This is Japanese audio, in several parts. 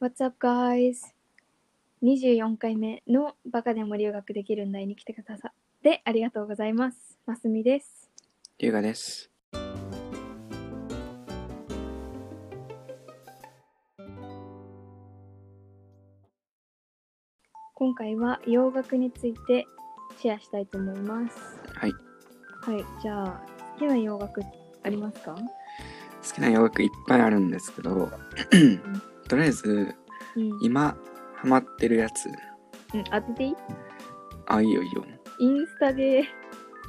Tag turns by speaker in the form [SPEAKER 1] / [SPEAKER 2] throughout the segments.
[SPEAKER 1] What's up, guys? 24回目のバカでも留学できるんだいに来てくださってありがとうございます。ますみです。
[SPEAKER 2] 龍河です。
[SPEAKER 1] 今回は洋楽についてシェアしたいと思います。
[SPEAKER 2] はい。
[SPEAKER 1] はい、じゃあ、好きな洋楽ありますか？
[SPEAKER 2] 好きな洋楽いっぱいあるんですけど、とりあえず、
[SPEAKER 1] うん。
[SPEAKER 2] 今ハマってるやつ。
[SPEAKER 1] うん、当てていい？
[SPEAKER 2] あ、いいよいいよ。
[SPEAKER 1] インスタで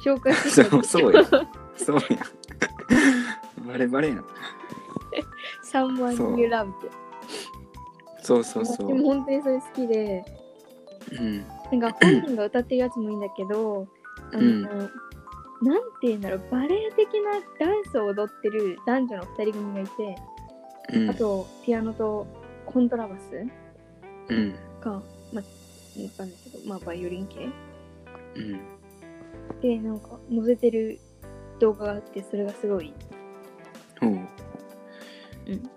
[SPEAKER 1] 紹介してた
[SPEAKER 2] そうそうやそうや。バレバレやん。
[SPEAKER 1] Someone
[SPEAKER 2] そう
[SPEAKER 1] You Love って。
[SPEAKER 2] そうそうそ
[SPEAKER 1] 私も
[SPEAKER 2] う。
[SPEAKER 1] 本当にそれ好きで、
[SPEAKER 2] うん。
[SPEAKER 1] なんか本人が歌ってるやつもいいんだけど、あの、
[SPEAKER 2] うん
[SPEAKER 1] なんて言うんだろう、バレエ的なダンスを踊ってる男女の二人組がいて、
[SPEAKER 2] うん
[SPEAKER 1] あ。とピアノとコントラバス
[SPEAKER 2] うん。
[SPEAKER 1] か、まあ、わかんないけど、まあバイオリン系
[SPEAKER 2] うん。
[SPEAKER 1] で、なんか載せてる動画があって、それがすごい、
[SPEAKER 2] おう。
[SPEAKER 1] うん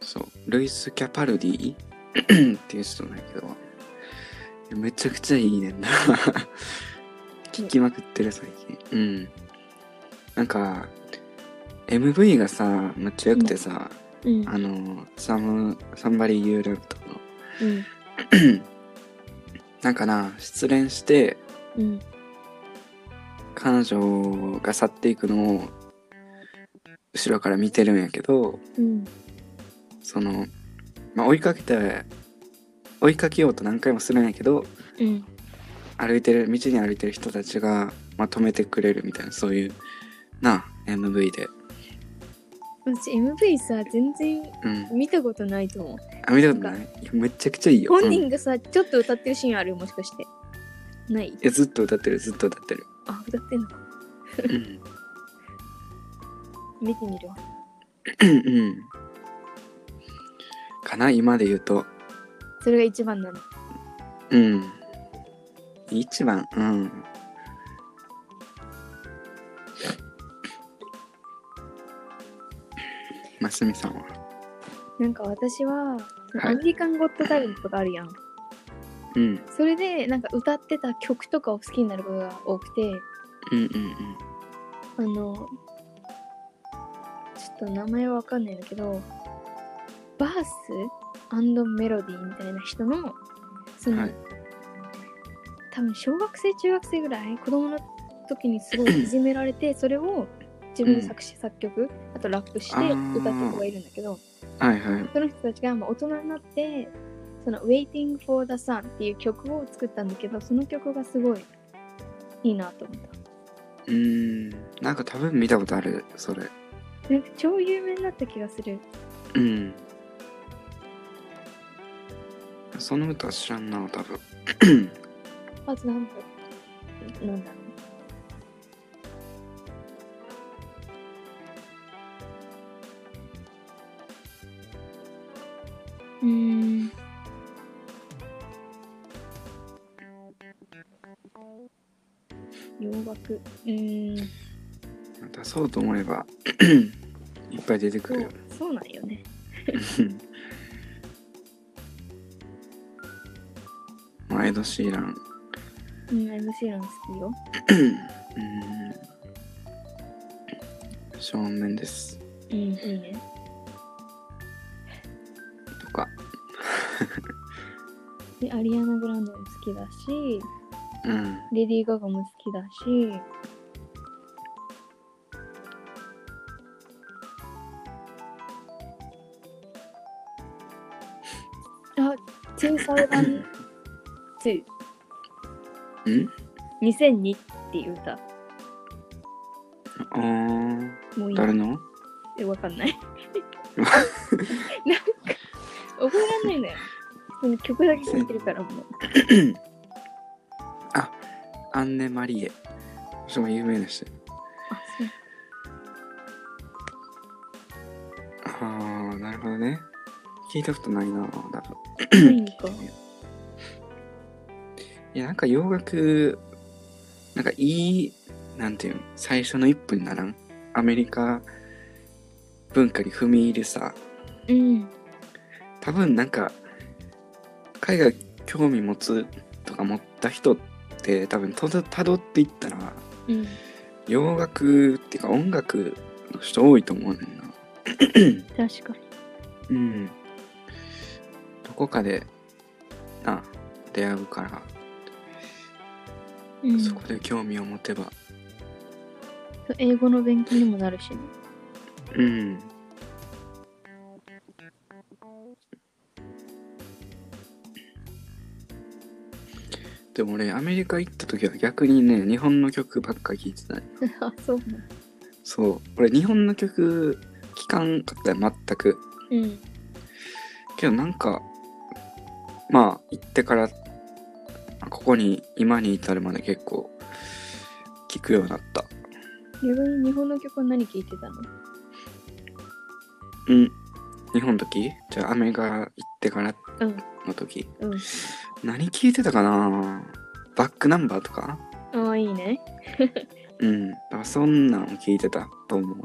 [SPEAKER 2] そう。ルイス・キャパルディ？っていう人なんやけど、めちゃくちゃいいねんな。聞きまくってる最近。うん。なんか、MV がさ、めっちゃ良くてさ、
[SPEAKER 1] うん、
[SPEAKER 2] あの、サム、サンバリー・ユー・ラブとかの、
[SPEAKER 1] うん、
[SPEAKER 2] なんかな、失恋して、
[SPEAKER 1] うん、
[SPEAKER 2] 彼女が去っていくのを、後ろから見てるんやけど、
[SPEAKER 1] うん、
[SPEAKER 2] その、まあ、追いかけて、追いかけようと何回もするんやけど、
[SPEAKER 1] うん。
[SPEAKER 2] 歩いてる、道に歩いてる人たちが、まあ、止めてくれるみたいな、そういう、な、MV で。
[SPEAKER 1] 私 MV さ、全然
[SPEAKER 2] うん。
[SPEAKER 1] 見たことないと思う。
[SPEAKER 2] あ、見たことない？いやめちゃくちゃいいよ。
[SPEAKER 1] 本
[SPEAKER 2] うん
[SPEAKER 1] 人がさ、ちょっと歌ってるシーンある？もしかして。ない？
[SPEAKER 2] いや、ずっと歌ってる、ずっと歌ってる。
[SPEAKER 1] あ、歌ってんのか。
[SPEAKER 2] うん。
[SPEAKER 1] 見てみるわ。
[SPEAKER 2] うん。かな、今で言うと。
[SPEAKER 1] それが一番なの。
[SPEAKER 2] うん。一番、うん。すみさんは？
[SPEAKER 1] なんか私は、
[SPEAKER 2] はい
[SPEAKER 1] アメリカンゴッドタレントとかあるやん。
[SPEAKER 2] うん。
[SPEAKER 1] それで、なんか歌ってた曲とかを好きになることが多くて、
[SPEAKER 2] うんうん
[SPEAKER 1] あの、ちょっと名前はわかんないんだけど、バースメロディーみたいな人の、その、
[SPEAKER 2] はい
[SPEAKER 1] 多分小学生、中学生ぐらい、子供の時にすごいいじめられて、それを自分で作詞、作曲、あとラップして歌った子がいるんだけど、
[SPEAKER 2] うん。はいはい。
[SPEAKER 1] その人たちがまあ大人になって、その Waiting for the Sun っていう曲を作ったんだけど、その曲がすごいいいなと思っ
[SPEAKER 2] うーん。なんか多分見たことある、それ。
[SPEAKER 1] た。なんか超有名になった気がする。
[SPEAKER 2] うん。その歌は知らんな、多分。
[SPEAKER 1] あとなんだなんだろう。うーん。洋楽。うーん。
[SPEAKER 2] 出そうと思えば、いっぱい出てく
[SPEAKER 1] そう
[SPEAKER 2] るよ。、
[SPEAKER 1] そうなんよね。
[SPEAKER 2] まあ、エド・シーラン。
[SPEAKER 1] うん、MC ラン好きよ。
[SPEAKER 2] うん。正面です。
[SPEAKER 1] アリアナ・グランドも好きだし、
[SPEAKER 2] うん。
[SPEAKER 1] レディー・ガガも好きだし、あ、2002。
[SPEAKER 2] うん
[SPEAKER 1] ？2002っていう歌。
[SPEAKER 2] あー、
[SPEAKER 1] もういい
[SPEAKER 2] 誰の？
[SPEAKER 1] え、わかんない。なんか、覚えらんないのよ。曲だけ聴いてるからもう。
[SPEAKER 2] アンネ・マリエ。それも有名な人。
[SPEAKER 1] あ、そう。
[SPEAKER 2] ああ、なるほどね。聞いたことないな、多分。
[SPEAKER 1] 何か。
[SPEAKER 2] いや、なんか洋楽、なんかいい、なんていうの、最初の一歩にならん？アメリカ文化に踏み入るさ、
[SPEAKER 1] うん。
[SPEAKER 2] 多分なんか、海外興味持つとか持った人って多分たどたどっていったら
[SPEAKER 1] うん。
[SPEAKER 2] 洋楽っていうか音楽の人多いと思うねんな
[SPEAKER 1] 確かに。
[SPEAKER 2] うん。どこかでな出会うから、
[SPEAKER 1] うん。
[SPEAKER 2] そこで興味を持てば。
[SPEAKER 1] 英語の勉強にもなるしね。
[SPEAKER 2] うんでも俺アメリカ行った時は逆にね日本の曲ばっか聴いてたね
[SPEAKER 1] あそうなの
[SPEAKER 2] そう。俺日本の曲聴かんかったよ全く。
[SPEAKER 1] うん。
[SPEAKER 2] けどなんかまあ行ってからここに今に至るまで結構聴くようになった。
[SPEAKER 1] 逆に日本の曲は何聴いてたの？
[SPEAKER 2] うん。日本の時？じゃあアメリカ行ってから。
[SPEAKER 1] うん
[SPEAKER 2] の時。
[SPEAKER 1] うん。
[SPEAKER 2] 何聴いてたかな？バックナンバーとか？
[SPEAKER 1] ああいいね。
[SPEAKER 2] うん。だからそんなんを聞いてたと思う。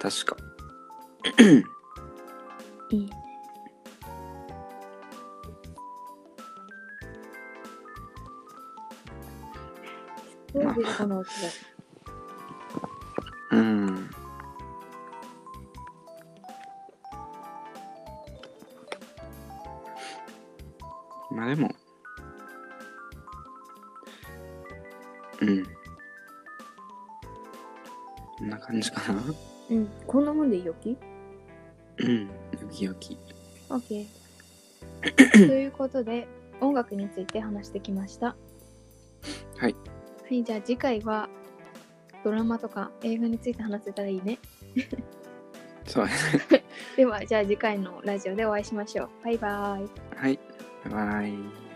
[SPEAKER 2] 確か。
[SPEAKER 1] いいね。すごいビルドの音だ。
[SPEAKER 2] うんまあでも。うん。こんな感じかな。
[SPEAKER 1] うん。こんなもんでいいよき？
[SPEAKER 2] うん。よきよき。
[SPEAKER 1] OK ということで音楽について話してきました。
[SPEAKER 2] はい。
[SPEAKER 1] はいじゃあ次回はドラマとか映画について話せたらいいね。
[SPEAKER 2] そう。ね
[SPEAKER 1] ではじゃあ次回のラジオでお会いしましょう。バイバイ。
[SPEAKER 2] はいバイバイ